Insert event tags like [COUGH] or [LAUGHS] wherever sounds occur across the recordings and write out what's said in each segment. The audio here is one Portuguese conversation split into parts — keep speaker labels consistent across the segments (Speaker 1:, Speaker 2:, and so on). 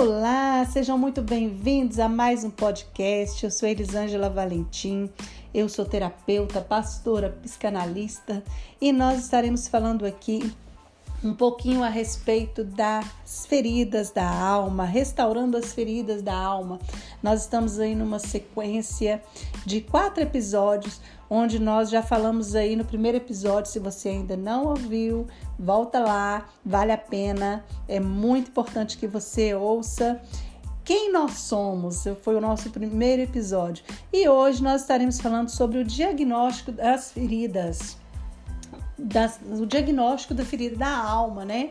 Speaker 1: Olá, sejam muito bem-vindos a mais um podcast. Eu sou Elisângela Valentim, eu sou terapeuta, pastora, psicanalista e nós estaremos falando aqui um pouquinho a respeito das feridas da alma, restaurando as feridas da alma. Nós estamos aí numa sequência de quatro episódios, onde nós já falamos aí no primeiro episódio. Se você ainda não ouviu, volta lá, vale a pena, é muito importante que você ouça. Quem nós somos? Foi o nosso primeiro episódio. E hoje nós estaremos falando sobre o diagnóstico das feridas o diagnóstico da ferida da alma, né?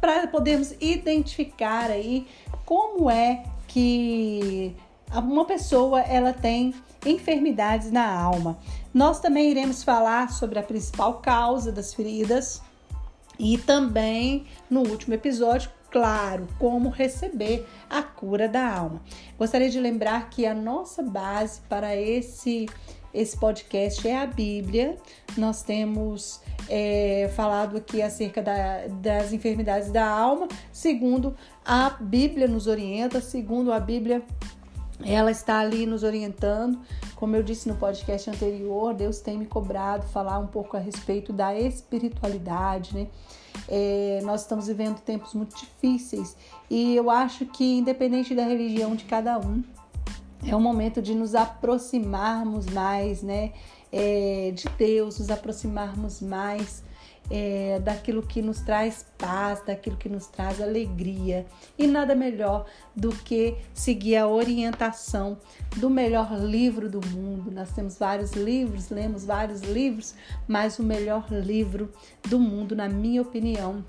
Speaker 1: Para podermos identificar aí como é que uma pessoa ela tem enfermidades na alma. Nós também iremos falar sobre a principal causa das feridas e também no último episódio, claro, como receber a cura da alma. Gostaria de lembrar que a nossa base para esse esse podcast é a Bíblia. Nós temos é, falado aqui acerca da, das enfermidades da alma, segundo a Bíblia nos orienta, segundo a Bíblia, ela está ali nos orientando. Como eu disse no podcast anterior, Deus tem me cobrado falar um pouco a respeito da espiritualidade, né? É, nós estamos vivendo tempos muito difíceis e eu acho que, independente da religião de cada um, é um momento de nos aproximarmos mais, né? É, de Deus, nos aproximarmos mais é, daquilo que nos traz paz, daquilo que nos traz alegria. E nada melhor do que seguir a orientação do melhor livro do mundo. Nós temos vários livros, lemos vários livros, mas o melhor livro do mundo, na minha opinião,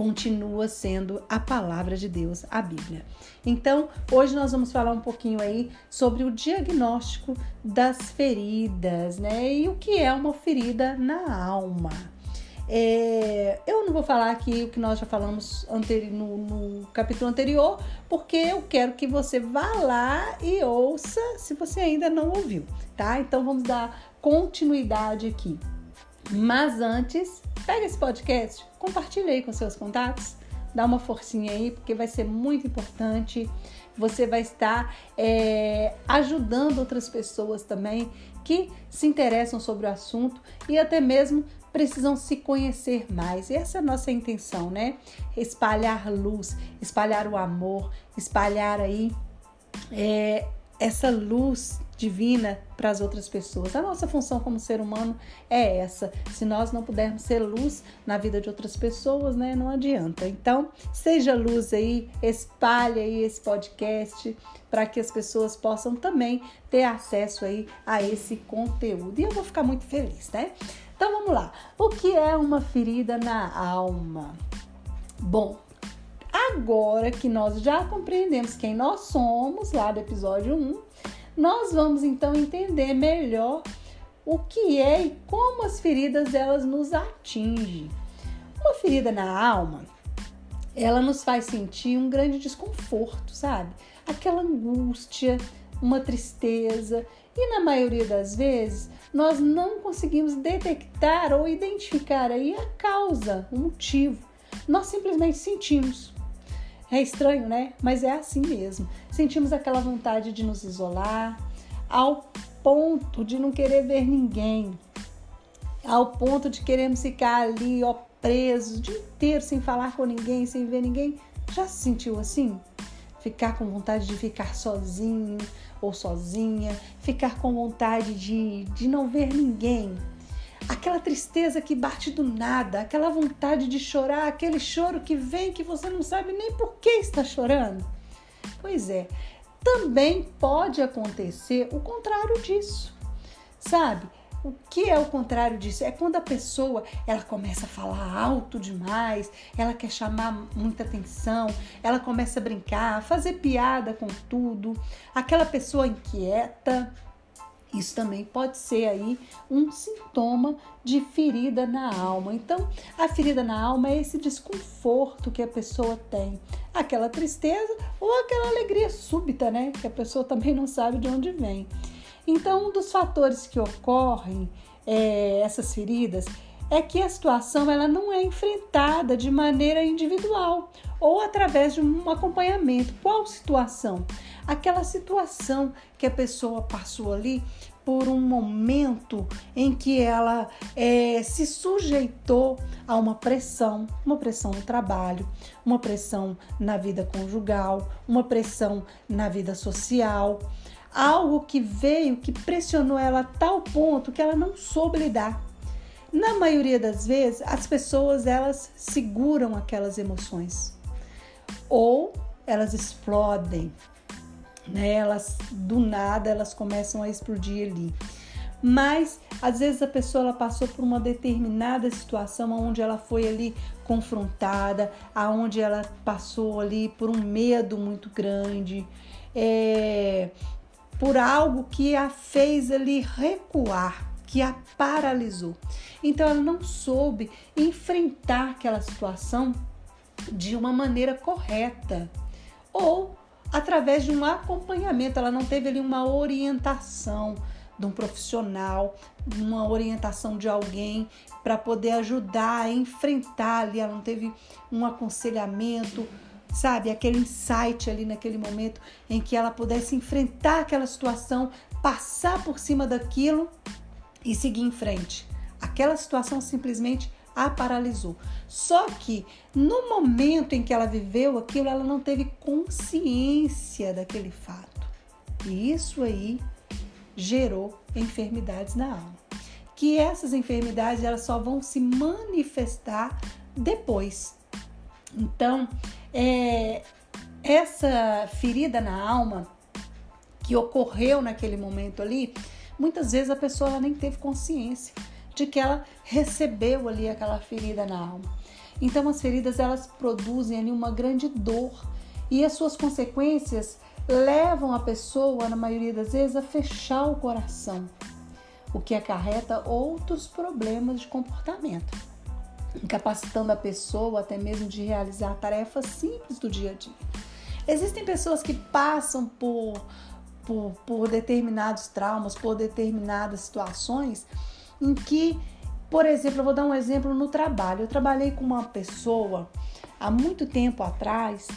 Speaker 1: continua sendo a palavra de Deus, a Bíblia. Então, hoje nós vamos falar um pouquinho aí sobre o diagnóstico das feridas, né? E o que é uma ferida na alma. É, eu não vou falar aqui o que nós já falamos no, no, capítulo anterior, porque eu quero que você vá lá e ouça se você ainda não ouviu, tá? Então vamos dar continuidade aqui. Mas antes, pega esse podcast, compartilhe aí com seus contatos, dá uma forcinha aí, porque vai ser muito importante. Você vai estar é, ajudando outras pessoas também que se interessam sobre o assunto e até mesmo precisam se conhecer mais. E essa é a nossa intenção, né? Espalhar luz, espalhar o amor, espalhar aí é, essa luz divina para as outras pessoas. A nossa função como ser humano é essa. Se nós não pudermos ser luz na vida de outras pessoas, né, não adianta. Então, seja luz aí, espalhe aí esse podcast para que as pessoas possam também ter acesso aí a esse conteúdo. E eu vou ficar muito feliz, né? Então vamos lá. O que é uma ferida na alma? Bom, agora que nós já compreendemos quem nós somos, lá do episódio 1, nós vamos então entender melhor o que é e como as feridas elas nos atingem. Uma ferida na alma, ela nos faz sentir um grande desconforto, sabe? Aquela angústia, uma tristeza, e na maioria das vezes nós não conseguimos detectar ou identificar aí a causa, o motivo. Nós simplesmente sentimos. É estranho, né? Mas é assim mesmo. Sentimos aquela vontade de nos isolar, ao ponto de não querer ver ninguém, ao ponto de queremos ficar ali, ó, presos o dia inteiro sem falar com ninguém, sem ver ninguém. Já se sentiu assim? Ficar com vontade de ficar sozinho ou sozinha, ficar com vontade de, de não ver ninguém aquela tristeza que bate do nada, aquela vontade de chorar, aquele choro que vem que você não sabe nem por que está chorando. Pois é, também pode acontecer o contrário disso, sabe? O que é o contrário disso? É quando a pessoa ela começa a falar alto demais, ela quer chamar muita atenção, ela começa a brincar, a fazer piada com tudo, aquela pessoa inquieta, isso também pode ser aí um sintoma de ferida na alma. Então, a ferida na alma é esse desconforto que a pessoa tem, aquela tristeza ou aquela alegria súbita, né? Que a pessoa também não sabe de onde vem. Então, um dos fatores que ocorrem é, essas feridas é que a situação ela não é enfrentada de maneira individual ou através de um acompanhamento. Qual situação? Aquela situação que a pessoa passou ali por um momento em que ela é, se sujeitou a uma pressão, uma pressão no trabalho, uma pressão na vida conjugal, uma pressão na vida social, algo que veio que pressionou ela a tal ponto que ela não soube lidar. Na maioria das vezes, as pessoas elas seguram aquelas emoções ou elas explodem, né? Elas do nada elas começam a explodir ali. Mas às vezes a pessoa ela passou por uma determinada situação onde ela foi ali confrontada, aonde ela passou ali por um medo muito grande, é, por algo que a fez ali recuar, que a paralisou. Então ela não soube enfrentar aquela situação de uma maneira correta ou através de um acompanhamento. Ela não teve ali uma orientação de um profissional, uma orientação de alguém para poder ajudar a enfrentar ali. Ela não teve um aconselhamento, sabe? Aquele insight ali naquele momento em que ela pudesse enfrentar aquela situação, passar por cima daquilo e seguir em frente. Aquela situação simplesmente a paralisou. Só que no momento em que ela viveu aquilo, ela não teve consciência daquele fato. E isso aí gerou enfermidades na alma. Que essas enfermidades elas só vão se manifestar depois. Então, é, essa ferida na alma que ocorreu naquele momento ali, muitas vezes a pessoa nem teve consciência de que ela recebeu ali aquela ferida na alma. Então as feridas elas produzem ali uma grande dor e as suas consequências levam a pessoa, na maioria das vezes, a fechar o coração, o que acarreta outros problemas de comportamento, incapacitando a pessoa até mesmo de realizar tarefas simples do dia a dia. Existem pessoas que passam por, por, por determinados traumas, por determinadas situações em que, por exemplo, eu vou dar um exemplo no trabalho. Eu trabalhei com uma pessoa há muito tempo atrás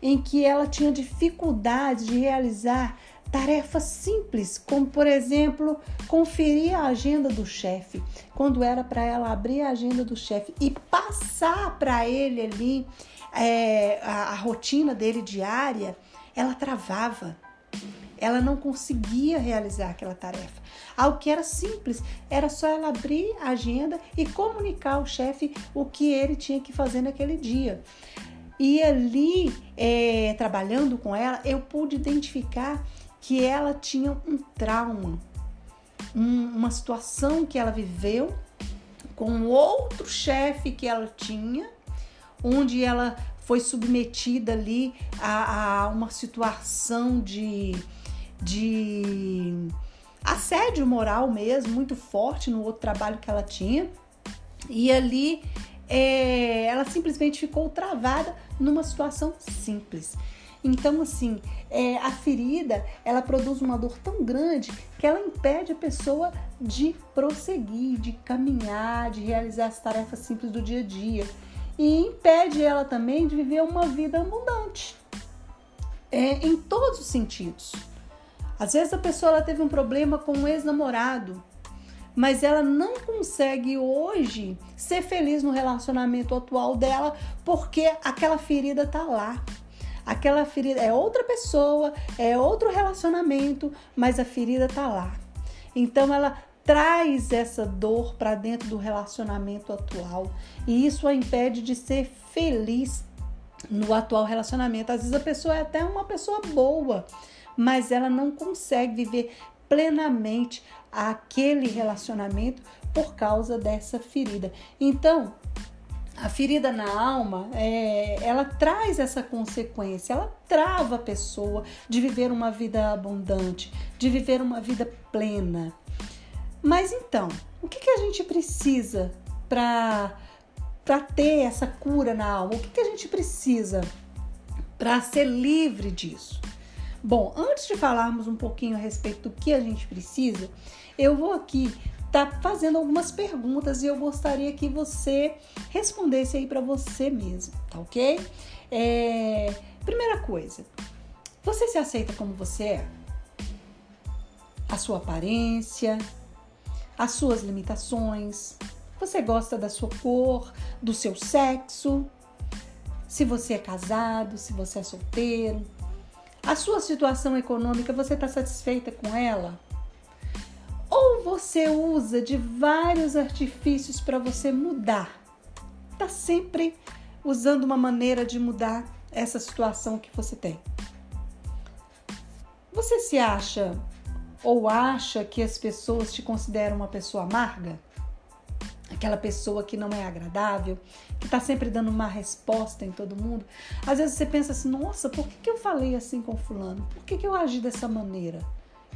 Speaker 1: em que ela tinha dificuldade de realizar tarefas simples, como por exemplo, conferir a agenda do chefe, quando era para ela abrir a agenda do chefe e passar para ele ali é, a, a rotina dele diária, ela travava ela não conseguia realizar aquela tarefa. Algo que era simples, era só ela abrir a agenda e comunicar ao chefe o que ele tinha que fazer naquele dia. E ali, é, trabalhando com ela, eu pude identificar que ela tinha um trauma, um, uma situação que ela viveu com outro chefe que ela tinha, onde ela foi submetida ali a, a uma situação de de assédio moral mesmo, muito forte no outro trabalho que ela tinha. E ali é, ela simplesmente ficou travada numa situação simples. Então, assim, é, a ferida ela produz uma dor tão grande que ela impede a pessoa de prosseguir, de caminhar, de realizar as tarefas simples do dia a dia. E impede ela também de viver uma vida abundante, é, em todos os sentidos. Às vezes a pessoa ela teve um problema com um ex-namorado, mas ela não consegue hoje ser feliz no relacionamento atual dela porque aquela ferida tá lá. Aquela ferida é outra pessoa, é outro relacionamento, mas a ferida tá lá. Então ela traz essa dor para dentro do relacionamento atual e isso a impede de ser feliz no atual relacionamento. Às vezes a pessoa é até uma pessoa boa, mas ela não consegue viver plenamente aquele relacionamento por causa dessa ferida. Então, a ferida na alma, é, ela traz essa consequência, ela trava a pessoa de viver uma vida abundante, de viver uma vida plena. Mas então, o que, que a gente precisa para ter essa cura na alma? O que, que a gente precisa para ser livre disso? Bom, antes de falarmos um pouquinho a respeito do que a gente precisa, eu vou aqui tá fazendo algumas perguntas e eu gostaria que você respondesse aí para você mesmo, tá ok? É, primeira coisa, você se aceita como você é? A sua aparência, as suas limitações, você gosta da sua cor, do seu sexo, se você é casado, se você é solteiro, a sua situação econômica, você está satisfeita com ela? Ou você usa de vários artifícios para você mudar? Está sempre usando uma maneira de mudar essa situação que você tem. Você se acha ou acha que as pessoas te consideram uma pessoa amarga? aquela pessoa que não é agradável, que está sempre dando uma resposta em todo mundo. Às vezes você pensa assim: nossa, por que, que eu falei assim com Fulano? Por que, que eu agi dessa maneira?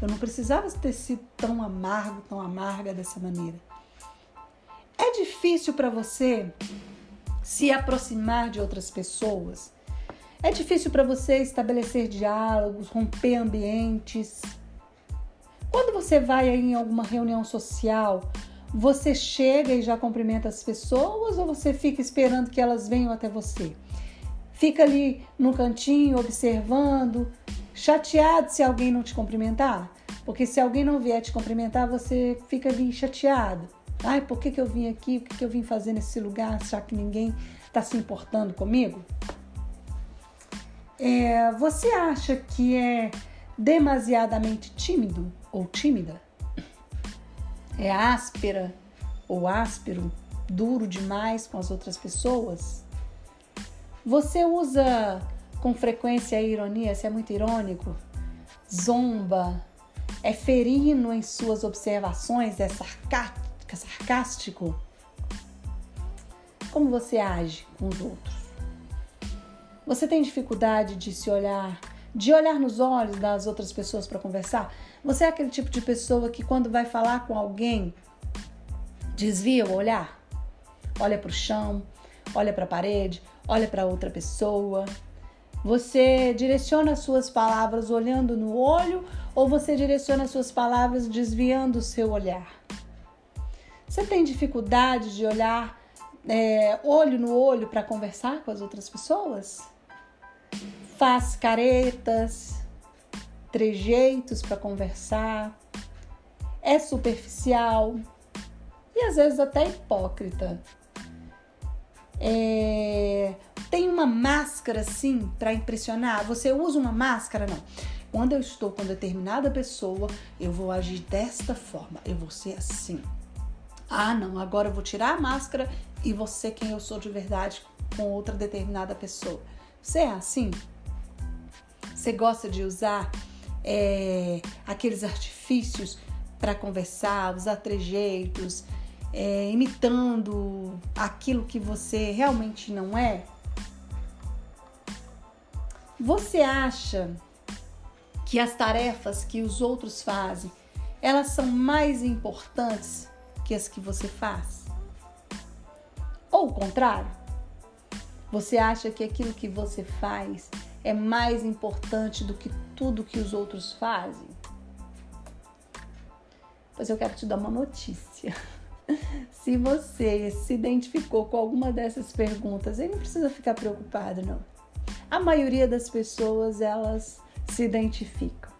Speaker 1: Eu não precisava ter sido tão amargo, tão amarga dessa maneira. É difícil para você se aproximar de outras pessoas? É difícil para você estabelecer diálogos, romper ambientes? Quando você vai em alguma reunião social, você chega e já cumprimenta as pessoas ou você fica esperando que elas venham até você? Fica ali no cantinho observando, chateado se alguém não te cumprimentar? Porque se alguém não vier te cumprimentar, você fica ali chateado. Ai, por que, que eu vim aqui? O que, que eu vim fazer nesse lugar, já que ninguém está se importando comigo? É, você acha que é demasiadamente tímido ou tímida? é áspera ou áspero, duro demais com as outras pessoas? Você usa com frequência a ironia, se é muito irônico? Zomba? É ferino em suas observações? É sarcástico? Como você age com os outros? Você tem dificuldade de se olhar, de olhar nos olhos das outras pessoas para conversar? Você é aquele tipo de pessoa que quando vai falar com alguém, desvia o olhar? Olha para o chão, olha para a parede, olha para outra pessoa. Você direciona as suas palavras olhando no olho ou você direciona as suas palavras desviando o seu olhar? Você tem dificuldade de olhar é, olho no olho para conversar com as outras pessoas? Faz caretas, trejeitos para conversar, é superficial e às vezes até hipócrita. É, tem uma máscara assim para impressionar? Você usa uma máscara? Não. Quando eu estou com determinada pessoa, eu vou agir desta forma, eu vou ser assim. Ah, não, agora eu vou tirar a máscara e vou ser quem eu sou de verdade com outra determinada pessoa. Você é assim? Você gosta de usar é, aqueles artifícios para conversar, usar trejeitos, é, imitando aquilo que você realmente não é? Você acha que as tarefas que os outros fazem, elas são mais importantes que as que você faz? Ou o contrário? Você acha que aquilo que você faz é mais importante do que tudo que os outros fazem? Pois eu quero te dar uma notícia. [LAUGHS] Se você se identificou com alguma dessas perguntas, ele não precisa ficar preocupado, não. A maioria das pessoas, elas se identificam.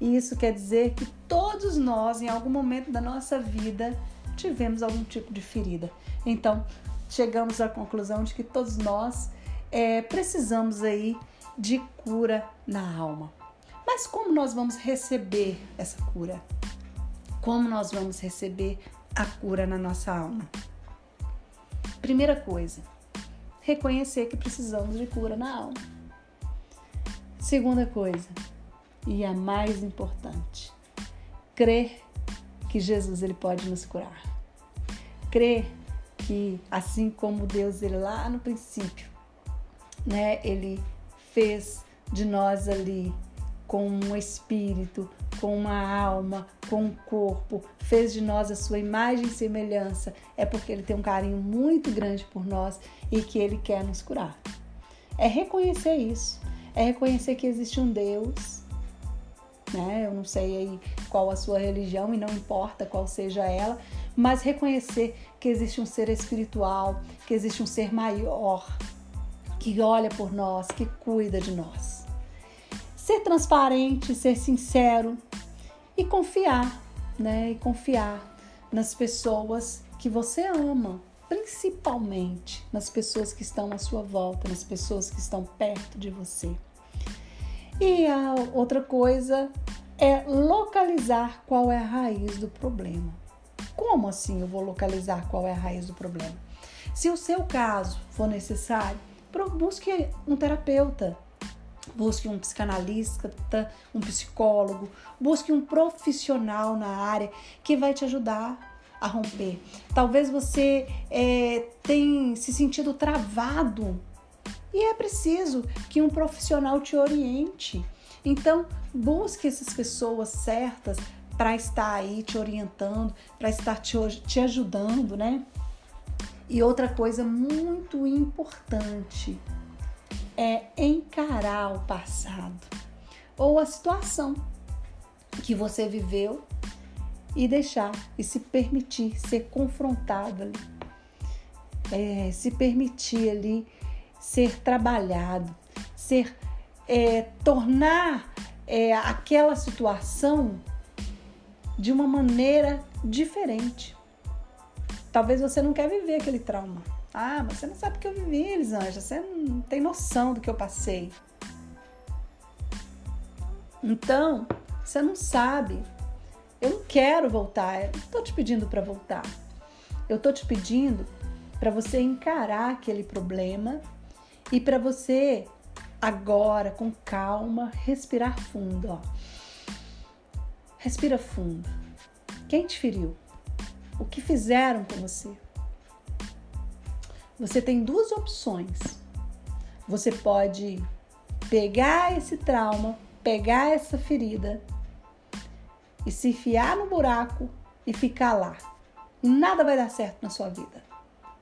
Speaker 1: E isso quer dizer que todos nós, em algum momento da nossa vida, tivemos algum tipo de ferida. Então, chegamos à conclusão de que todos nós é, precisamos aí de cura na alma. Mas como nós vamos receber essa cura? Como nós vamos receber a cura na nossa alma? Primeira coisa, reconhecer que precisamos de cura na alma. Segunda coisa, e a mais importante, crer que Jesus ele pode nos curar. Crer que assim como Deus ele lá no princípio, né, ele fez de nós ali com um espírito, com uma alma, com um corpo, fez de nós a sua imagem e semelhança, é porque ele tem um carinho muito grande por nós e que ele quer nos curar. É reconhecer isso, é reconhecer que existe um Deus né? Eu não sei aí qual a sua religião e não importa qual seja ela, mas reconhecer que existe um ser espiritual, que existe um ser maior, que olha por nós, que cuida de nós. Ser transparente, ser sincero e confiar, né? E confiar nas pessoas que você ama, principalmente nas pessoas que estão à sua volta, nas pessoas que estão perto de você. E a outra coisa é localizar qual é a raiz do problema. Como assim eu vou localizar qual é a raiz do problema? Se o seu caso for necessário, busque um terapeuta, busque um psicanalista, um psicólogo, busque um profissional na área que vai te ajudar a romper. Talvez você é, tenha se sentido travado e é preciso que um profissional te oriente. Então, busque essas pessoas certas para estar aí te orientando, para estar te, te ajudando, né? E outra coisa muito importante é encarar o passado ou a situação que você viveu e deixar e se permitir ser confrontado ali, é, se permitir ali ser trabalhado, ser é, tornar é, aquela situação de uma maneira diferente. Talvez você não quer viver aquele trauma. Ah, mas você não sabe o que eu vivi, Elisângela. Você não tem noção do que eu passei. Então, você não sabe. Eu não quero voltar. Eu não estou te pedindo para voltar. Eu estou te pedindo para você encarar aquele problema e para você agora, com calma, respirar fundo, ó. Respira fundo. Quem te feriu? O que fizeram com você? Você tem duas opções. Você pode pegar esse trauma, pegar essa ferida e se enfiar no buraco e ficar lá. Nada vai dar certo na sua vida.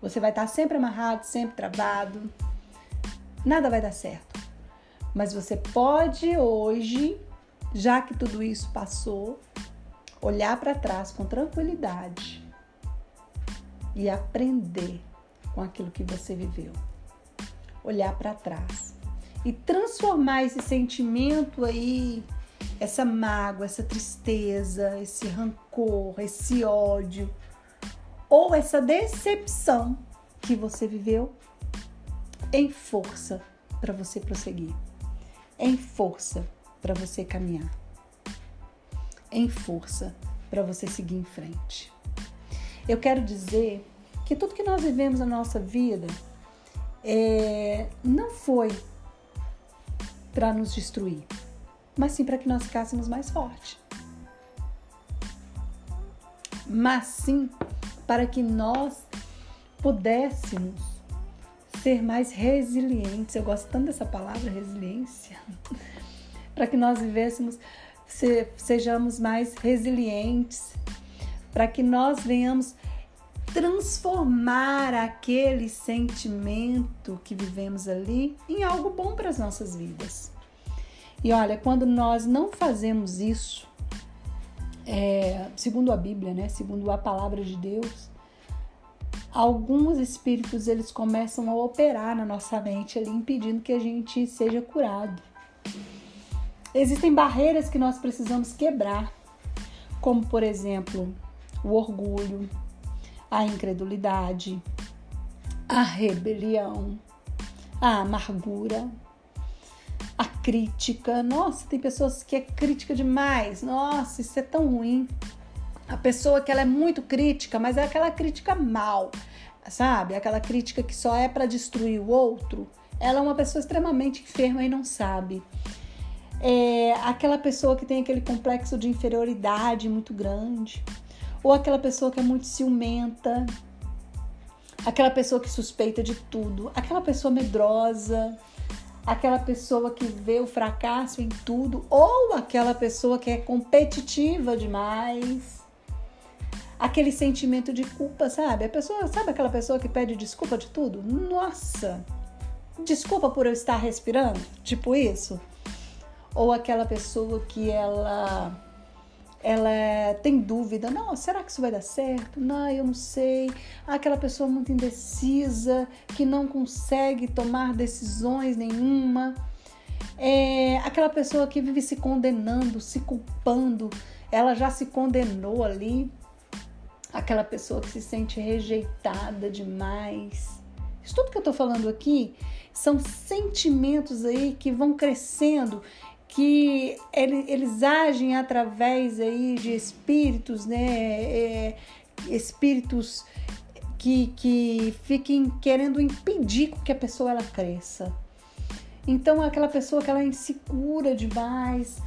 Speaker 1: Você vai estar sempre amarrado, sempre travado, nada vai dar certo. Mas você pode hoje, já que tudo isso passou, olhar para trás com tranquilidade e aprender com aquilo que você viveu. Olhar para trás e transformar esse sentimento aí, essa mágoa, essa tristeza, esse rancor, esse ódio ou essa decepção que você viveu em força para você prosseguir, em força para você caminhar, em força para você seguir em frente. Eu quero dizer que tudo que nós vivemos na nossa vida é, não foi para nos destruir, mas sim para que nós ficássemos mais fortes. Mas sim para que nós pudéssemos ser mais resilientes. Eu gosto tanto dessa palavra, resiliência. [LAUGHS] para que nós vivêssemos, se, sejamos mais resilientes, para que nós venhamos transformar aquele sentimento que vivemos ali em algo bom para as nossas vidas. E olha, quando nós não fazemos isso, é, segundo a Bíblia, né, segundo a palavra de Deus, alguns espíritos eles começam a operar na nossa mente ali, impedindo que a gente seja curado. Existem barreiras que nós precisamos quebrar, como por exemplo o orgulho, a incredulidade, a rebelião, a amargura, a crítica. Nossa, tem pessoas que é crítica demais. Nossa, isso é tão ruim. A pessoa que ela é muito crítica, mas é aquela crítica mal, sabe? Aquela crítica que só é para destruir o outro. Ela é uma pessoa extremamente enferma e não sabe. É aquela pessoa que tem aquele complexo de inferioridade muito grande ou aquela pessoa que é muito ciumenta, aquela pessoa que suspeita de tudo, aquela pessoa medrosa, aquela pessoa que vê o fracasso em tudo, ou aquela pessoa que é competitiva demais. Aquele sentimento de culpa, sabe? A pessoa, sabe aquela pessoa que pede desculpa de tudo? Nossa! Desculpa por eu estar respirando, tipo isso. ou aquela pessoa que ela ela tem dúvida, não, será que isso vai dar certo? Não, eu não sei. Aquela pessoa muito indecisa, que não consegue tomar decisões nenhuma. É aquela pessoa que vive se condenando, se culpando, ela já se condenou ali. Aquela pessoa que se sente rejeitada demais. Isso tudo que eu tô falando aqui são sentimentos aí que vão crescendo que eles agem através aí de espíritos, né? É, espíritos que, que fiquem querendo impedir que a pessoa ela cresça. Então, aquela pessoa que ela é insegura demais,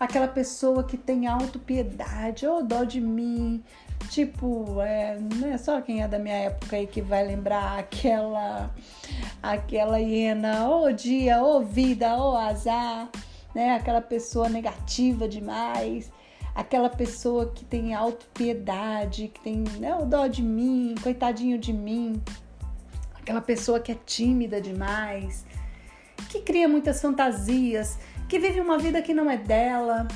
Speaker 1: aquela pessoa que tem autopiedade, oh, dó de mim. Tipo, é, não é só quem é da minha época aí que vai lembrar aquela aquela hiena, ô oh, dia, ô oh, vida, ô azar né? Aquela pessoa negativa demais, aquela pessoa que tem autopiedade, que tem né, o dó de mim, coitadinho de mim, aquela pessoa que é tímida demais, que cria muitas fantasias, que vive uma vida que não é dela,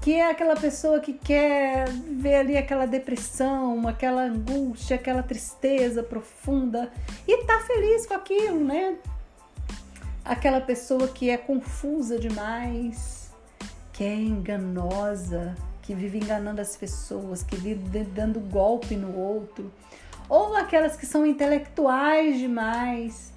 Speaker 1: que é aquela pessoa que quer ver ali aquela depressão, aquela angústia, aquela tristeza profunda e tá feliz com aquilo, né? Aquela pessoa que é confusa demais, que é enganosa, que vive enganando as pessoas, que vive dando golpe no outro, ou aquelas que são intelectuais demais,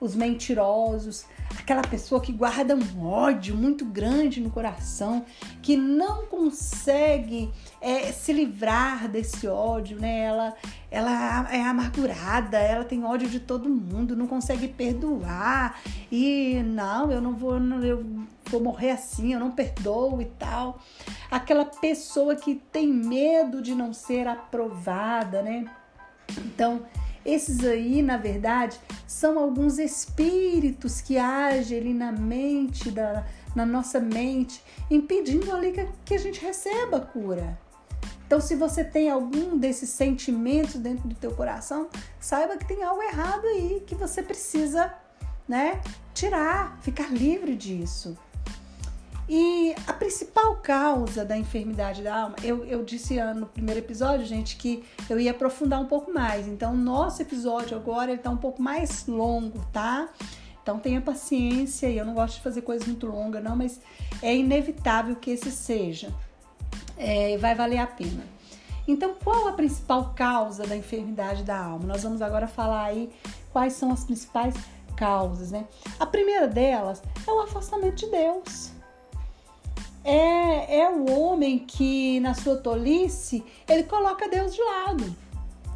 Speaker 1: os mentirosos, aquela pessoa que guarda um ódio muito grande no coração, que não consegue é, se livrar desse ódio, né? Ela, ela é amargurada, ela tem ódio de todo mundo, não consegue perdoar e não, eu não vou, eu vou morrer assim, eu não perdoo e tal. Aquela pessoa que tem medo de não ser aprovada, né? Então, esses aí, na verdade, são alguns espíritos que agem ali na mente, da, na nossa mente, impedindo ali que, que a gente receba a cura. Então, se você tem algum desses sentimentos dentro do teu coração, saiba que tem algo errado aí que você precisa, né, tirar, ficar livre disso. E a principal causa da enfermidade da alma, eu, eu disse no primeiro episódio, gente, que eu ia aprofundar um pouco mais. Então, nosso episódio agora ele tá um pouco mais longo, tá? Então tenha paciência, e eu não gosto de fazer coisas muito longas, não, mas é inevitável que esse seja. É, vai valer a pena. Então, qual a principal causa da enfermidade da alma? Nós vamos agora falar aí quais são as principais causas, né? A primeira delas é o afastamento de Deus é, é o homem que, na sua tolice, ele coloca Deus de lado.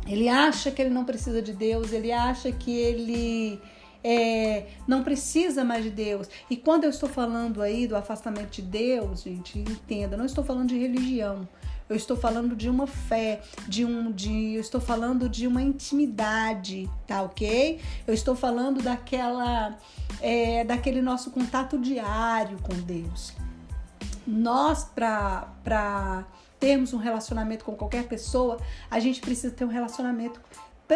Speaker 1: Ele acha que ele não precisa de Deus, ele acha que ele é, não precisa mais de Deus. E quando eu estou falando aí do afastamento de Deus, gente, entenda, não estou falando de religião. Eu estou falando de uma fé, de um, de, eu estou falando de uma intimidade, tá ok? Eu estou falando daquela, é, daquele nosso contato diário com Deus nós, para termos um relacionamento com qualquer pessoa, a gente precisa ter um relacionamento,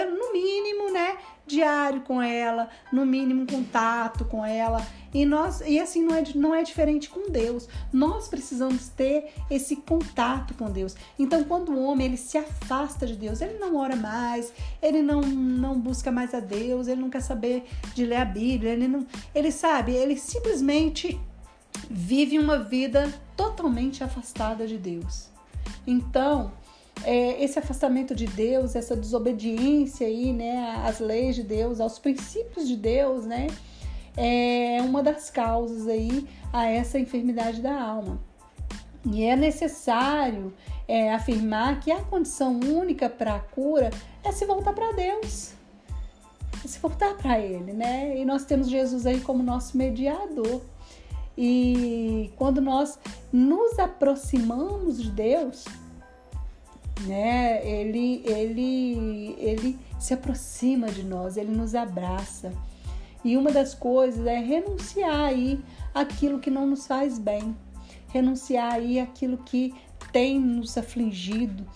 Speaker 1: no mínimo, né, diário com ela, no mínimo contato com ela. E nós, e assim não é, não é diferente com Deus. Nós precisamos ter esse contato com Deus. Então, quando o homem ele se afasta de Deus, ele não ora mais, ele não, não busca mais a Deus, ele não quer saber de ler a Bíblia, ele não, ele sabe, ele simplesmente vive uma vida totalmente afastada de Deus. Então, é, esse afastamento de Deus, essa desobediência aí, né, às leis de Deus, aos princípios de Deus, né, é uma das causas aí a essa enfermidade da alma. E é necessário é, afirmar que a condição única para a cura é se voltar para Deus, é se voltar para Ele, né? E nós temos Jesus aí como nosso mediador. E quando nós nos aproximamos de Deus, né, ele, ele, ele se aproxima de nós, ele nos abraça. E uma das coisas é renunciar aí aquilo que não nos faz bem, renunciar aí aquilo que tem nos afligido.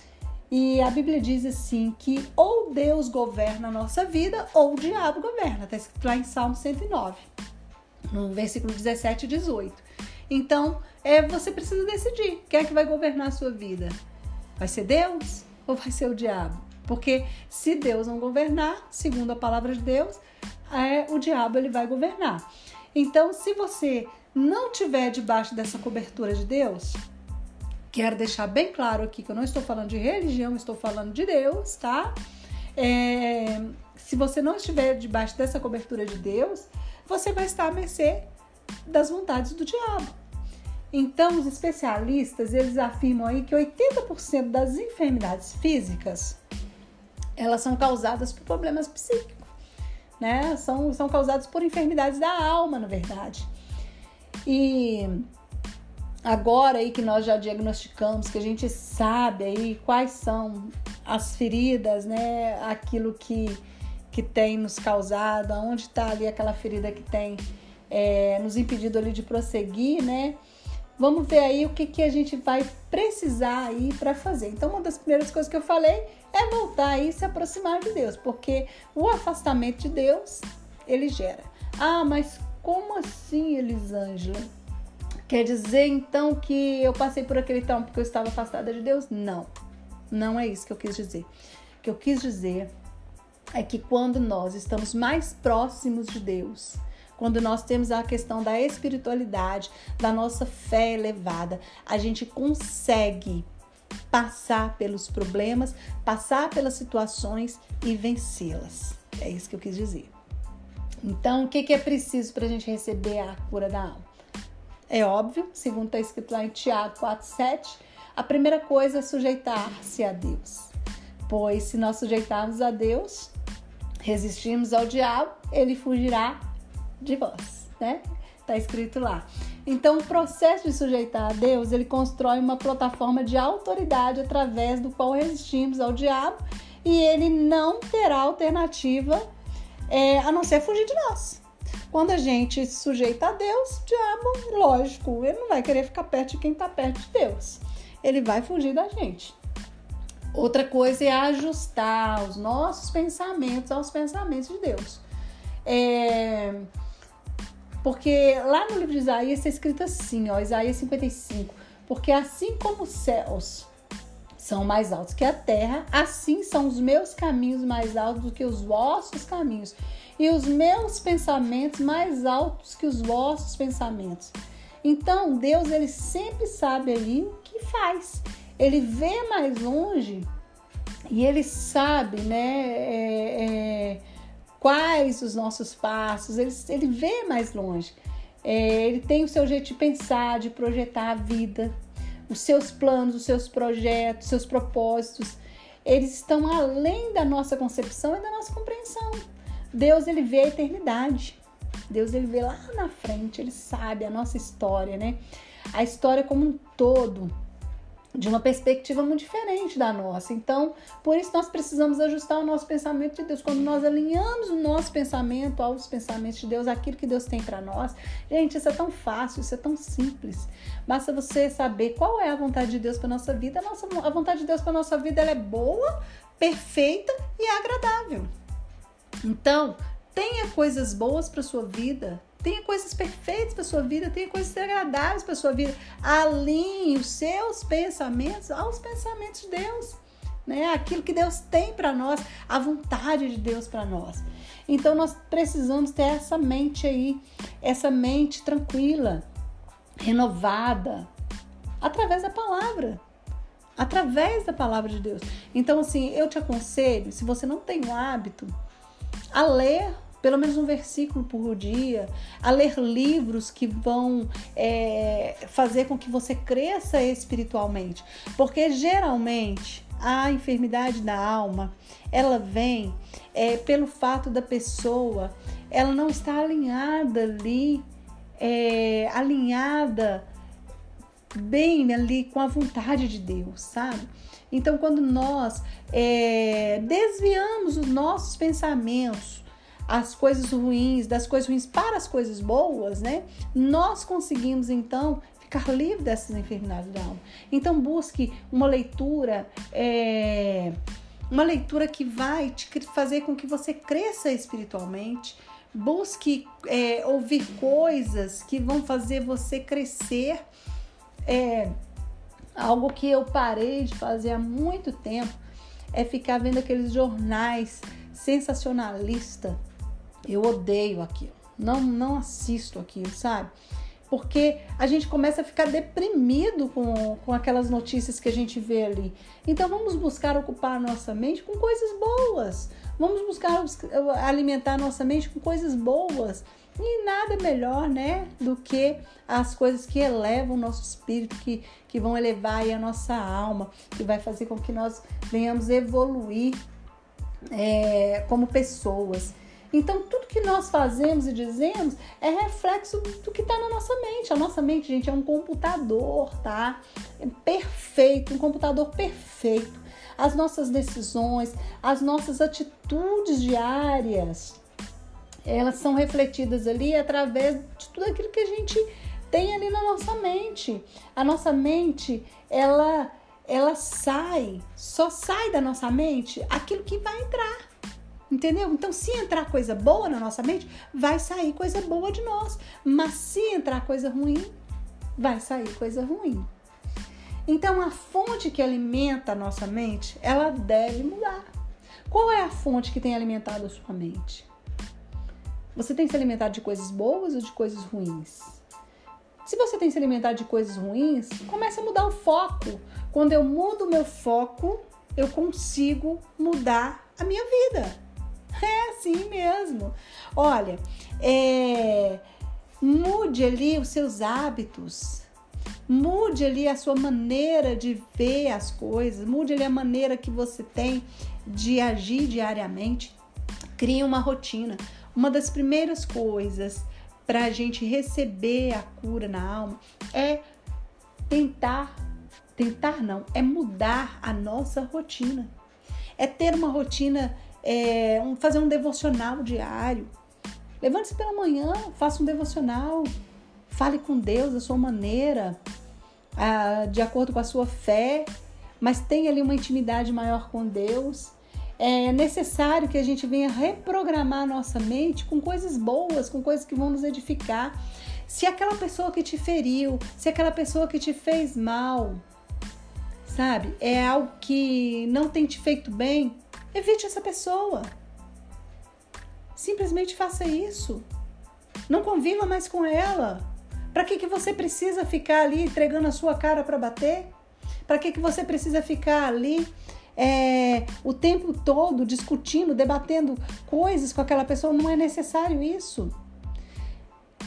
Speaker 1: E a Bíblia diz assim que ou Deus governa a nossa vida ou o diabo governa. Está escrito lá em Salmo 109 no versículo 17 e 18. Então, é, você precisa decidir quem é que vai governar a sua vida. Vai ser Deus ou vai ser o diabo? Porque se Deus não governar, segundo a palavra de Deus, é, o diabo ele vai governar. Então, se você não tiver debaixo dessa cobertura de Deus, quero deixar bem claro aqui que eu não estou falando de religião, estou falando de Deus, tá? É, se você não estiver debaixo dessa cobertura de Deus, você vai estar à mercê das vontades do diabo. Então, os especialistas, eles afirmam aí que 80% das enfermidades físicas, elas são causadas por problemas psíquicos, né? São, são causadas por enfermidades da alma, na verdade. E agora aí que nós já diagnosticamos, que a gente sabe aí quais são as feridas, né? Aquilo que, que tem nos causado, onde está ali aquela ferida que tem é, nos impedido ali de prosseguir, né? Vamos ver aí o que, que a gente vai precisar aí para fazer. Então, uma das primeiras coisas que eu falei é voltar aí e se aproximar de Deus, porque o afastamento de Deus ele gera. Ah, mas como assim, Elisângela? Quer dizer então que eu passei por aquele tempo porque eu estava afastada de Deus? Não, não é isso que eu quis dizer. O que eu quis dizer é que quando nós estamos mais próximos de Deus, quando nós temos a questão da espiritualidade, da nossa fé elevada, a gente consegue passar pelos problemas, passar pelas situações e vencê-las. É isso que eu quis dizer. Então, o que, é preciso para a gente receber a cura da alma? É óbvio, segundo está escrito lá em Tiago 4,7, a primeira coisa é sujeitar-se a Deus. Pois se nós sujeitarmos a Deus, resistirmos ao diabo, ele fugirá de vós, né? Está escrito lá. Então, o processo de sujeitar a Deus, ele constrói uma plataforma de autoridade através do qual resistimos ao diabo e ele não terá alternativa é, a não ser fugir de nós. Quando a gente se sujeita a Deus, o diabo, lógico, ele não vai querer ficar perto de quem está perto de Deus. Ele vai fugir da gente. Outra coisa é ajustar os nossos pensamentos aos pensamentos de Deus. É... Porque lá no livro de Isaías está escrito assim, ó, Isaías 55. Porque assim como os céus são mais altos que a terra, assim são os meus caminhos mais altos do que os vossos caminhos, e os meus pensamentos mais altos que os vossos pensamentos. Então, Deus ele sempre sabe ali o que faz. Ele vê mais longe e ele sabe, né, é, é, quais os nossos passos. Ele, ele vê mais longe. É, ele tem o seu jeito de pensar, de projetar a vida, os seus planos, os seus projetos, os seus propósitos. Eles estão além da nossa concepção e da nossa compreensão. Deus ele vê a eternidade. Deus ele vê lá na frente, ele sabe a nossa história, né? A história como um todo, de uma perspectiva muito diferente da nossa. Então, por isso nós precisamos ajustar o nosso pensamento de Deus. Quando nós alinhamos o nosso pensamento aos pensamentos de Deus, aquilo que Deus tem para nós, gente, isso é tão fácil, isso é tão simples. Basta você saber qual é a vontade de Deus para nossa vida. A, nossa, a vontade de Deus para nossa vida é boa, perfeita e agradável. Então, tenha coisas boas para sua vida, tenha coisas perfeitas para sua vida, tenha coisas agradáveis para sua vida. Alinhe os seus pensamentos aos pensamentos de Deus, né? Aquilo que Deus tem para nós, a vontade de Deus para nós. Então nós precisamos ter essa mente aí, essa mente tranquila, renovada, através da palavra através da palavra de Deus. Então, assim, eu te aconselho, se você não tem o hábito a ler pelo menos um versículo por dia, a ler livros que vão é, fazer com que você cresça espiritualmente, porque geralmente a enfermidade da alma ela vem é, pelo fato da pessoa ela não estar alinhada ali, é, alinhada bem ali com a vontade de Deus, sabe? Então, quando nós é, desviamos os nossos pensamentos, as coisas ruins, das coisas ruins para as coisas boas, né? Nós conseguimos então ficar livre dessas enfermidades da alma. Então, busque uma leitura. É, uma leitura que vai te fazer com que você cresça espiritualmente, busque é, ouvir coisas que vão fazer você crescer. É, algo que eu parei de fazer há muito tempo é ficar vendo aqueles jornais sensacionalista. Eu odeio aquilo. Não, não assisto aquilo, sabe? porque a gente começa a ficar deprimido com, com aquelas notícias que a gente vê ali. Então vamos buscar ocupar nossa mente com coisas boas. Vamos buscar alimentar nossa mente com coisas boas. E nada melhor, né, do que as coisas que elevam o nosso espírito, que, que vão elevar a nossa alma, que vai fazer com que nós venhamos evoluir é, como pessoas. Então, tudo que nós fazemos e dizemos é reflexo do que está na nossa mente. A nossa mente, gente, é um computador, tá? É perfeito, um computador perfeito. As nossas decisões, as nossas atitudes diárias, elas são refletidas ali através de tudo aquilo que a gente tem ali na nossa mente. A nossa mente, ela ela sai, só sai da nossa mente aquilo que vai entrar. Entendeu? Então, se entrar coisa boa na nossa mente, vai sair coisa boa de nós. Mas se entrar coisa ruim, vai sair coisa ruim. Então, a fonte que alimenta a nossa mente, ela deve mudar. Qual é a fonte que tem alimentado a sua mente? Você tem se alimentado de coisas boas ou de coisas ruins? Se você tem se alimentado de coisas ruins, comece a mudar o foco. Quando eu mudo o meu foco, eu consigo mudar a minha vida. [LAUGHS] É assim mesmo. Olha, é, mude ali os seus hábitos, mude ali a sua maneira de ver as coisas, mude ali a maneira que você tem de agir diariamente. Crie uma rotina. Uma das primeiras coisas para a gente receber a cura na alma é tentar, tentar não, é mudar a nossa rotina. É ter uma rotina é, um, fazer um devocional diário. Levante-se pela manhã, faça um devocional, fale com Deus da sua maneira, ah, de acordo com a sua fé, mas tenha ali uma intimidade maior com Deus. É necessário que a gente venha reprogramar a nossa mente com coisas boas, com coisas que vão nos edificar. Se aquela pessoa que te feriu, se aquela pessoa que te fez mal, sabe, é algo que não tem te feito bem, Evite essa pessoa. Simplesmente faça isso. Não conviva mais com ela. Para que, que você precisa ficar ali entregando a sua cara para bater? Para que, que você precisa ficar ali é, o tempo todo discutindo, debatendo coisas com aquela pessoa? Não é necessário isso.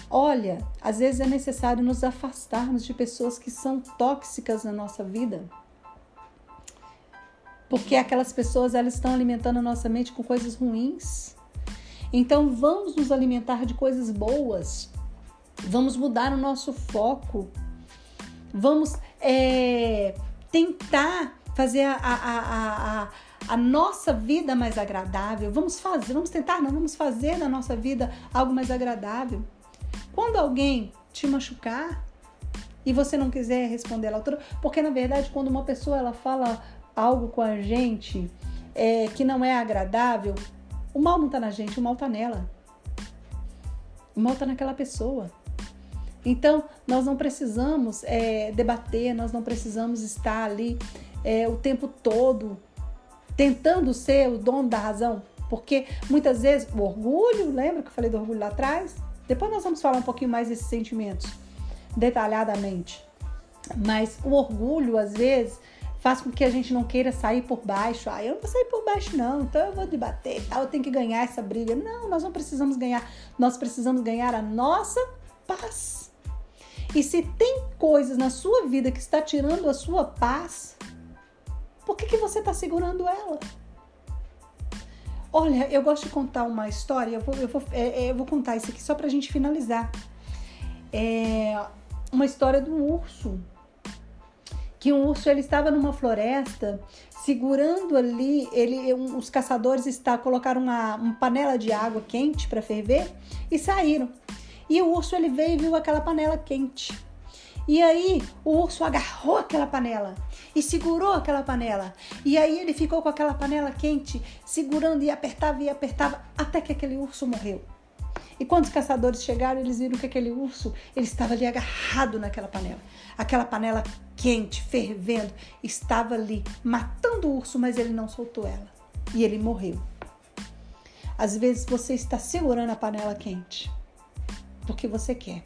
Speaker 1: Olha, às vezes é necessário nos afastarmos de pessoas que são tóxicas na nossa vida porque aquelas pessoas elas estão alimentando a nossa mente com coisas ruins. Então vamos nos alimentar de coisas boas, vamos mudar o nosso foco, vamos é, tentar fazer a, a, a, a, nossa vida mais agradável. Vamos fazer, vamos tentar, não vamos fazer na nossa vida algo mais agradável. Quando alguém te machucar e você não quiser responder à altura, porque na verdade quando uma pessoa ela fala algo com a gente é, que não é agradável, o mal não está na gente, o mal está nela. O mal está naquela pessoa. Então, nós não precisamos é, debater, nós não precisamos estar ali é, o tempo todo tentando ser o dono da razão, porque muitas vezes o orgulho, lembra que eu falei do orgulho lá atrás? Depois nós vamos falar um pouquinho mais desses sentimentos detalhadamente. Mas o orgulho, às vezes, faz com que a gente não queira sair por baixo. Ah, eu não vou sair por baixo, não, então eu vou debater, tá? eu tenho que ganhar essa briga. Não, nós não precisamos ganhar, nós precisamos ganhar a nossa paz. E se tem coisas na sua vida que está tirando a sua paz, por que, que você está segurando ela? Olha, eu gosto de contar uma história, eu vou, eu vou, é, é eu vou contar isso aqui só para a gente finalizar. É uma história do urso que um urso ele estava numa floresta segurando ali, ele, um, os caçadores está, colocaram uma, uma panela de água quente para ferver e saíram. E o urso ele veio e viu aquela panela quente. E aí o urso agarrou aquela panela e segurou aquela panela. E aí ele ficou com aquela panela quente, segurando e apertava e apertava até que aquele urso morreu. E quando os caçadores chegaram, eles viram que aquele urso ele estava ali agarrado naquela panela. Aquela panela quente, fervendo, estava ali matando o urso, mas ele não soltou ela. E ele morreu. Às vezes você está segurando a panela quente porque você quer.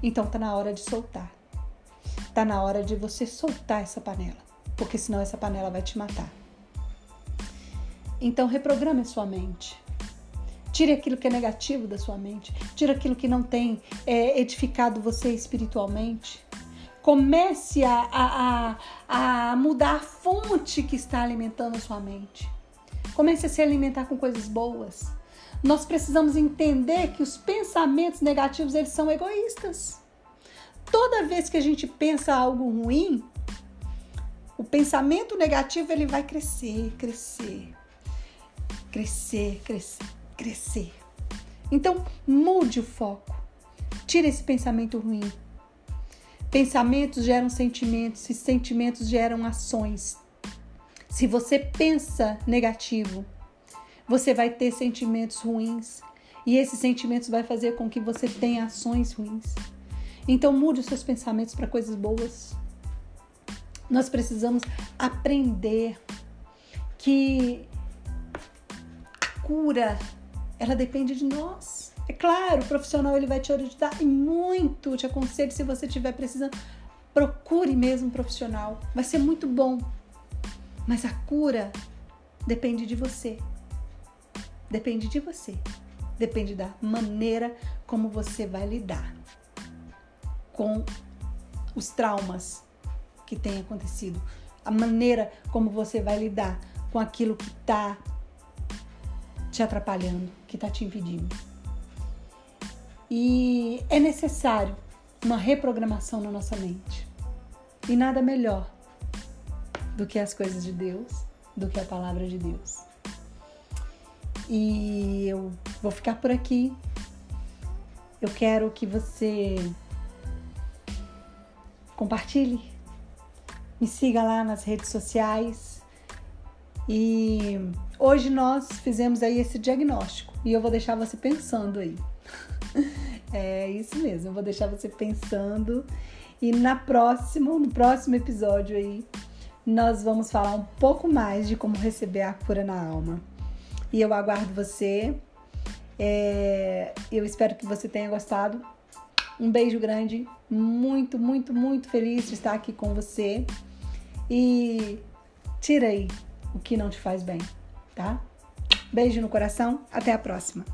Speaker 1: Então tá na hora de soltar. Tá na hora de você soltar essa panela, porque senão essa panela vai te matar. Então reprograme a sua mente. Tire aquilo que é negativo da sua mente. Tire aquilo que não tem é, edificado você espiritualmente. Comece a, a, a, a mudar a fonte que está alimentando a sua mente. Comece a se alimentar com coisas boas. Nós precisamos entender que os pensamentos negativos eles são egoístas. Toda vez que a gente pensa algo ruim, o pensamento negativo ele vai crescer, crescer, crescer, crescer, crescer. Então, mude o foco. Tire esse pensamento ruim. Pensamentos geram sentimentos e sentimentos geram ações. Se você pensa negativo, você vai ter sentimentos ruins e esses sentimentos vai fazer com que você tenha ações ruins. Então mude os seus pensamentos para coisas boas. Nós precisamos aprender que a cura ela depende de nós. É claro, o profissional ele vai te ajudar e muito. Te aconselho se você estiver precisando, procure mesmo um profissional. Vai ser muito bom. Mas a cura depende de você. Depende de você. Depende da maneira como você vai lidar com os traumas que têm acontecido, a maneira como você vai lidar com aquilo que está te atrapalhando, que está te impedindo. E é necessário uma reprogramação na nossa mente. E nada melhor do que as coisas de Deus, do que a palavra de Deus. E eu vou ficar por aqui. Eu quero que você compartilhe, me siga lá nas redes sociais. E hoje nós fizemos aí esse diagnóstico e eu vou deixar você pensando aí. [LAUGHS] É isso mesmo, eu vou deixar você pensando e na próxima, no próximo episódio aí, nós vamos falar um pouco mais de como receber a cura na alma e eu aguardo você. É, eu espero que você tenha gostado. Um beijo grande, muito, muito, muito feliz de estar aqui com você. E tira aí o que não te faz bem, tá? Beijo no coração, até a próxima.